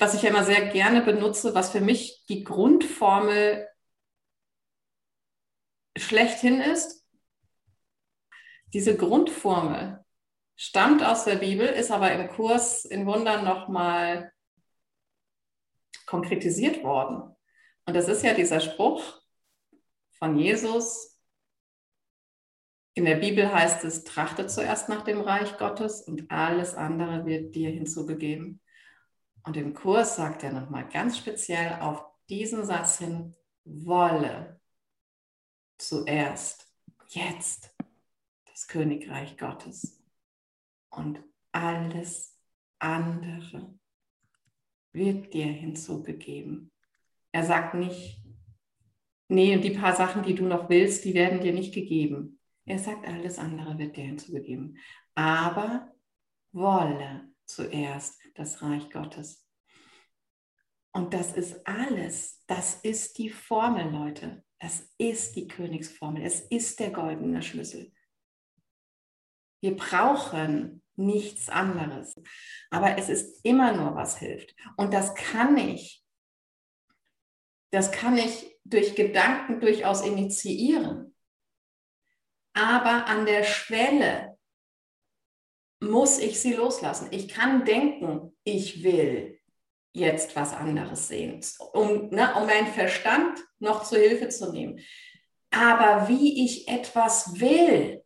was ich ja immer sehr gerne benutze, was für mich die Grundformel schlechthin ist. Diese Grundformel stammt aus der Bibel, ist aber im Kurs in Wundern nochmal konkretisiert worden. Und das ist ja dieser Spruch von Jesus. In der Bibel heißt es, trachte zuerst nach dem Reich Gottes und alles andere wird dir hinzugegeben. Und im Kurs sagt er nochmal ganz speziell auf diesen Satz hin, wolle zuerst, jetzt das Königreich Gottes und alles andere wird dir hinzugegeben. Er sagt nicht, nee, und die paar Sachen, die du noch willst, die werden dir nicht gegeben. Er sagt, alles andere wird dir hinzugegeben. Aber wolle zuerst das Reich Gottes. Und das ist alles. Das ist die Formel, Leute. Das ist die Königsformel. Es ist der goldene Schlüssel. Wir brauchen nichts anderes. Aber es ist immer nur, was hilft. Und das kann ich, das kann ich durch Gedanken durchaus initiieren. Aber an der Schwelle muss ich sie loslassen. Ich kann denken, ich will jetzt was anderes sehen, um, ne, um meinen Verstand noch zu Hilfe zu nehmen. Aber wie ich etwas will,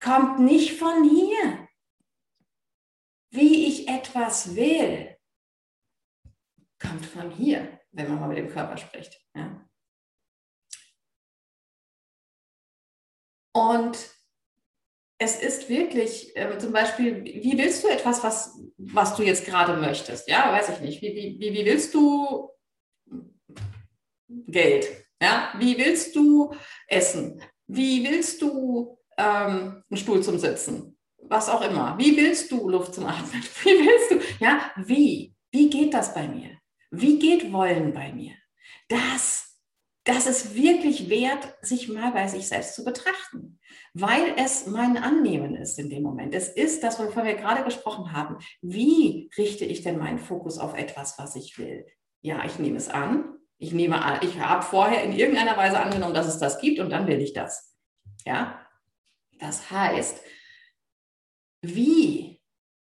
kommt nicht von hier. Wie ich etwas will, kommt von hier, wenn man mal mit dem Körper spricht. Ja? Und es ist wirklich, äh, zum Beispiel, wie willst du etwas, was, was du jetzt gerade möchtest? Ja, weiß ich nicht. Wie, wie, wie willst du Geld? Ja, wie willst du essen? Wie willst du ähm, einen Stuhl zum Sitzen? Was auch immer. Wie willst du Luft zum Atmen? Wie willst du? Ja, wie? Wie geht das bei mir? Wie geht Wollen bei mir? Das, das ist wirklich wert, sich mal bei sich selbst zu betrachten weil es mein Annehmen ist in dem Moment. Es ist das, wovon wir gerade gesprochen haben. Wie richte ich denn meinen Fokus auf etwas, was ich will? Ja, ich nehme es an. Ich nehme an, ich habe vorher in irgendeiner Weise angenommen, dass es das gibt und dann will ich das. Ja, das heißt, wie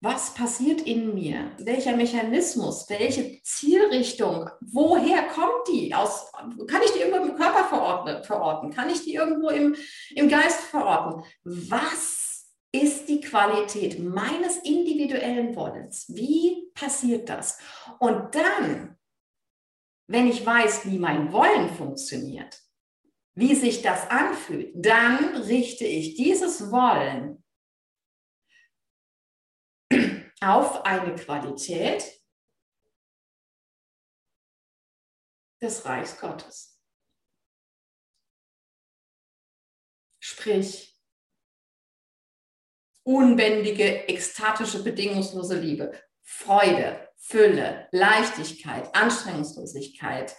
was passiert in mir? Welcher Mechanismus? Welche Zielrichtung? Woher kommt die? Aus, kann ich die irgendwo im Körper verorten? Kann ich die irgendwo im, im Geist verorten? Was ist die Qualität meines individuellen Wollens? Wie passiert das? Und dann, wenn ich weiß, wie mein Wollen funktioniert, wie sich das anfühlt, dann richte ich dieses Wollen auf eine Qualität des Reichs Gottes. Sprich, unbändige, ekstatische, bedingungslose Liebe, Freude, Fülle, Leichtigkeit, Anstrengungslosigkeit,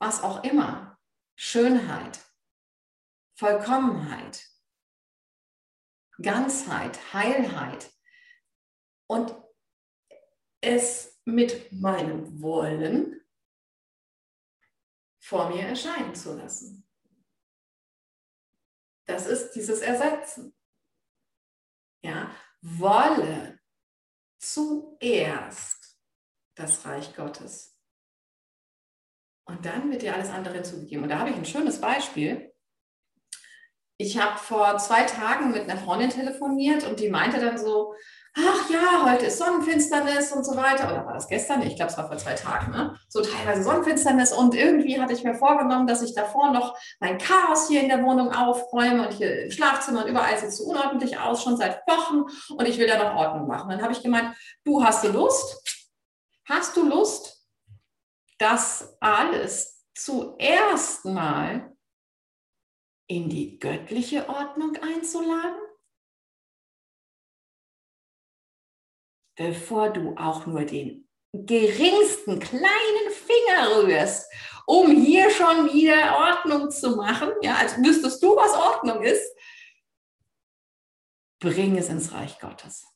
was auch immer, Schönheit, Vollkommenheit, Ganzheit, Heilheit und es mit meinem Wollen vor mir erscheinen zu lassen. Das ist dieses Ersetzen. Ja, wolle zuerst das Reich Gottes. Und dann wird dir alles andere hinzugegeben. Und da habe ich ein schönes Beispiel ich habe vor zwei Tagen mit einer Freundin telefoniert und die meinte dann so, ach ja, heute ist Sonnenfinsternis und so weiter. Oder war das gestern? Ich glaube, es war vor zwei Tagen. Ne? So teilweise Sonnenfinsternis. Und irgendwie hatte ich mir vorgenommen, dass ich davor noch mein Chaos hier in der Wohnung aufräume und hier im Schlafzimmer und überall sieht es so unordentlich aus, schon seit Wochen. Und ich will da noch Ordnung machen. Dann habe ich gemeint, du hast du Lust? Hast du Lust, das alles zuerst mal in die göttliche Ordnung einzuladen? Bevor du auch nur den geringsten kleinen Finger rührst, um hier schon wieder Ordnung zu machen, ja, als wüsstest du, was Ordnung ist, bring es ins Reich Gottes.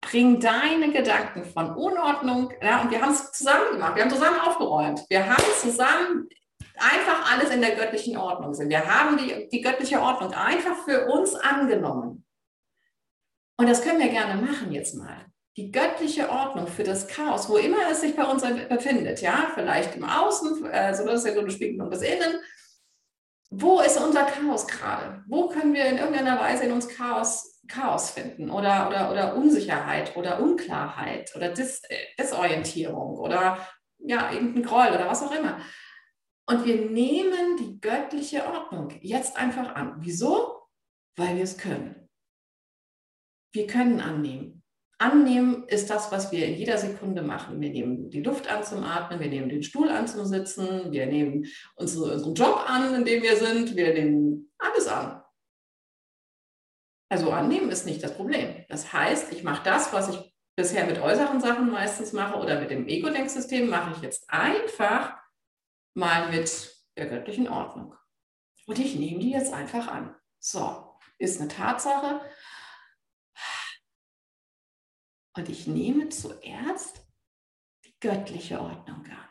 bring deine Gedanken von Unordnung, ja, und wir haben es zusammen gemacht, wir haben zusammen aufgeräumt, wir haben zusammen einfach alles in der göttlichen Ordnung sind. Wir haben die, die göttliche Ordnung einfach für uns angenommen. Und das können wir gerne machen jetzt mal. Die göttliche Ordnung für das Chaos, wo immer es sich bei uns befindet, ja, vielleicht im Außen, also das ist ja so eine Spiegelung des Innen. Wo ist unser Chaos gerade? Wo können wir in irgendeiner Weise in uns Chaos, Chaos finden oder, oder, oder Unsicherheit oder Unklarheit oder Dis, Desorientierung oder ja, irgendein Groll oder was auch immer? Und wir nehmen die göttliche Ordnung jetzt einfach an. Wieso? Weil wir es können. Wir können annehmen. Annehmen ist das, was wir in jeder Sekunde machen. Wir nehmen die Luft an zum Atmen, wir nehmen den Stuhl an zum Sitzen, wir nehmen unsere, unseren Job an, in dem wir sind, wir nehmen alles an. Also annehmen ist nicht das Problem. Das heißt, ich mache das, was ich bisher mit äußeren Sachen meistens mache oder mit dem Ego-Denksystem, mache ich jetzt einfach mal mit der göttlichen Ordnung. Und ich nehme die jetzt einfach an. So, ist eine Tatsache. Und ich nehme zuerst die göttliche Ordnung an.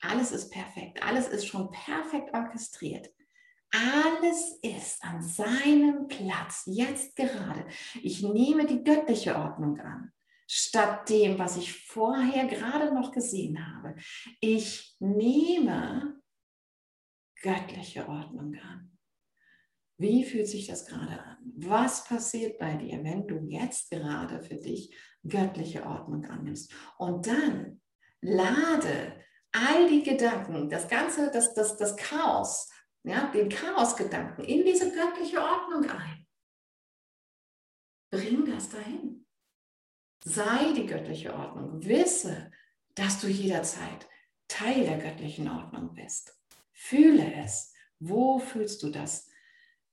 Alles ist perfekt, alles ist schon perfekt orchestriert. Alles ist an seinem Platz, jetzt gerade. Ich nehme die göttliche Ordnung an statt dem, was ich vorher gerade noch gesehen habe. Ich nehme göttliche Ordnung an. Wie fühlt sich das gerade an? Was passiert bei dir, wenn du jetzt gerade für dich göttliche Ordnung annimmst? Und dann lade all die Gedanken, das ganze, das, das, das Chaos, ja, den Chaosgedanken in diese göttliche Ordnung ein. Bring das dahin. Sei die göttliche Ordnung. Wisse, dass du jederzeit Teil der göttlichen Ordnung bist. Fühle es. Wo fühlst du das?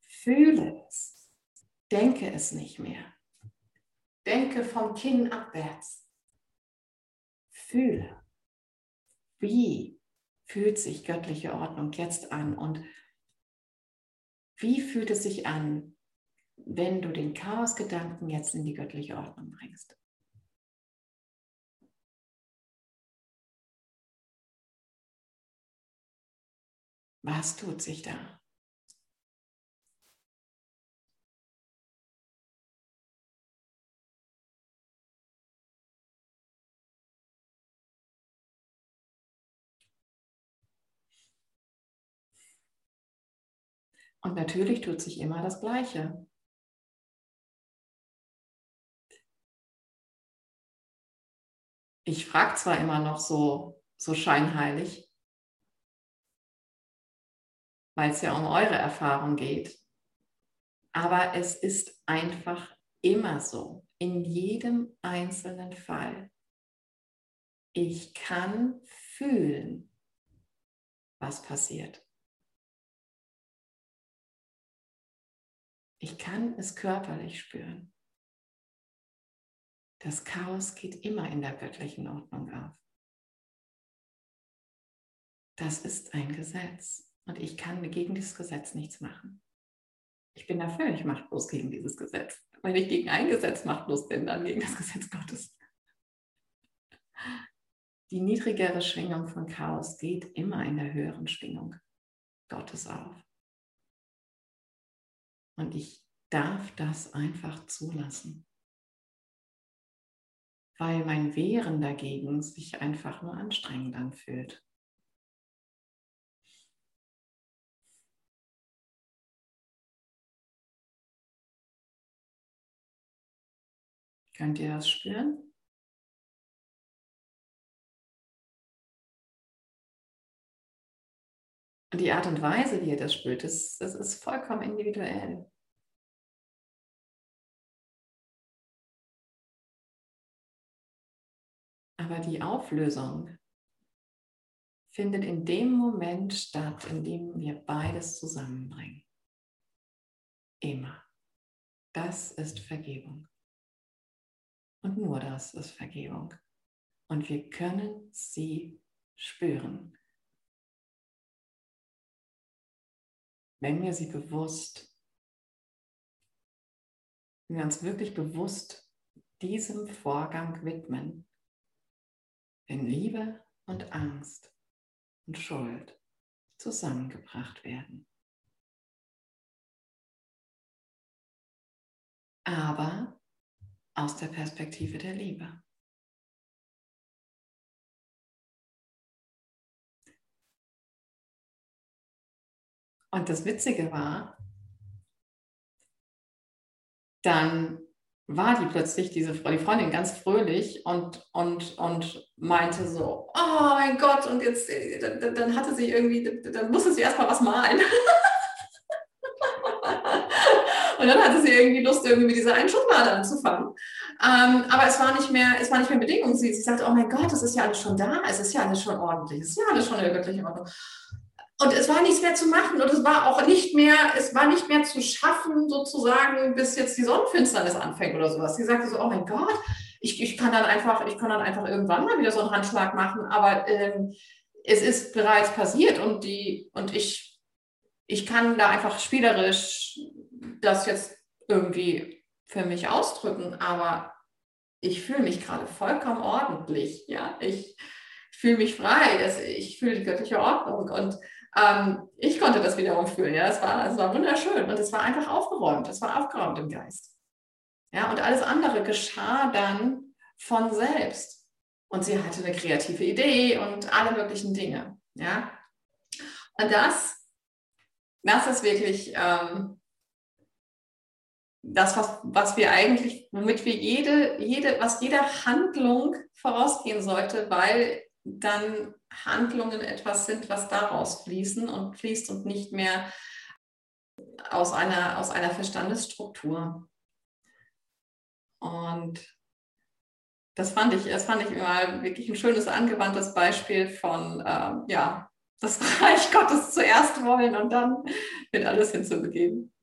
Fühle es. Denke es nicht mehr. Denke vom Kinn abwärts. Fühle. Wie fühlt sich göttliche Ordnung jetzt an und wie fühlt es sich an, wenn du den Chaosgedanken jetzt in die göttliche Ordnung bringst? Was tut sich da? Und natürlich tut sich immer das Gleiche. Ich frage zwar immer noch so, so scheinheilig, weil es ja um eure Erfahrung geht. Aber es ist einfach immer so, in jedem einzelnen Fall. Ich kann fühlen, was passiert. Ich kann es körperlich spüren. Das Chaos geht immer in der göttlichen Ordnung auf. Das ist ein Gesetz. Und ich kann gegen dieses Gesetz nichts machen. Ich bin da völlig machtlos gegen dieses Gesetz. Wenn ich gegen ein Gesetz machtlos bin, dann gegen das Gesetz Gottes. Die niedrigere Schwingung von Chaos geht immer in der höheren Schwingung Gottes auf. Und ich darf das einfach zulassen. Weil mein Wehren dagegen sich einfach nur anstrengend anfühlt. Könnt ihr das spüren? Die Art und Weise, wie ihr das spürt, das, das ist vollkommen individuell. Aber die Auflösung findet in dem Moment statt, in dem wir beides zusammenbringen. Immer. Das ist Vergebung. Und nur das ist Vergebung. Und wir können sie spüren. Wenn wir sie bewusst, wenn wir uns wirklich bewusst diesem Vorgang widmen, wenn Liebe und Angst und Schuld zusammengebracht werden. Aber aus der Perspektive der Liebe. Und das Witzige war, dann war die plötzlich, diese die Freundin, ganz fröhlich und, und, und meinte so, oh mein Gott, und jetzt, äh, dann, dann hatte sie irgendwie, dann musste sie erstmal was malen. und dann hatte sie irgendwie Lust, irgendwie mit dieser einen Schublade anzufangen. Ähm, aber es war nicht mehr, es war nicht mehr Bedingung. Sie, sie sagte, oh mein Gott, das ist ja alles schon da, es ist ja alles schon ordentlich, es ist ja alles schon in der göttlichen Ordnung. Und es war nichts mehr zu machen und es war auch nicht mehr, es war nicht mehr zu schaffen, sozusagen, bis jetzt die Sonnenfinsternis anfängt oder sowas. Sie sagte so, oh mein Gott, ich, ich kann dann einfach, ich kann dann einfach irgendwann mal wieder so einen Handschlag machen, aber ähm, es ist bereits passiert und die, und ich, ich kann da einfach spielerisch das jetzt irgendwie für mich ausdrücken, aber ich fühle mich gerade vollkommen ordentlich, ja, ich fühle mich frei, ich fühle die göttliche Ordnung und ähm, ich konnte das wiederum fühlen. Ja, es war, es war wunderschön und es war einfach aufgeräumt. Es war aufgeräumt im Geist. Ja, und alles andere geschah dann von selbst. Und sie hatte eine kreative Idee und alle möglichen Dinge. Ja, und das, das ist wirklich ähm, das, was, was wir eigentlich, womit wir jede, jede, was jeder Handlung vorausgehen sollte, weil dann Handlungen etwas sind, was daraus fließen und fließt und nicht mehr aus einer, aus einer Verstandesstruktur. Und das fand ich, das fand ich immer wirklich ein schönes angewandtes Beispiel von, äh, ja, das Reich Gottes zuerst wollen und dann wird alles hinzubegeben.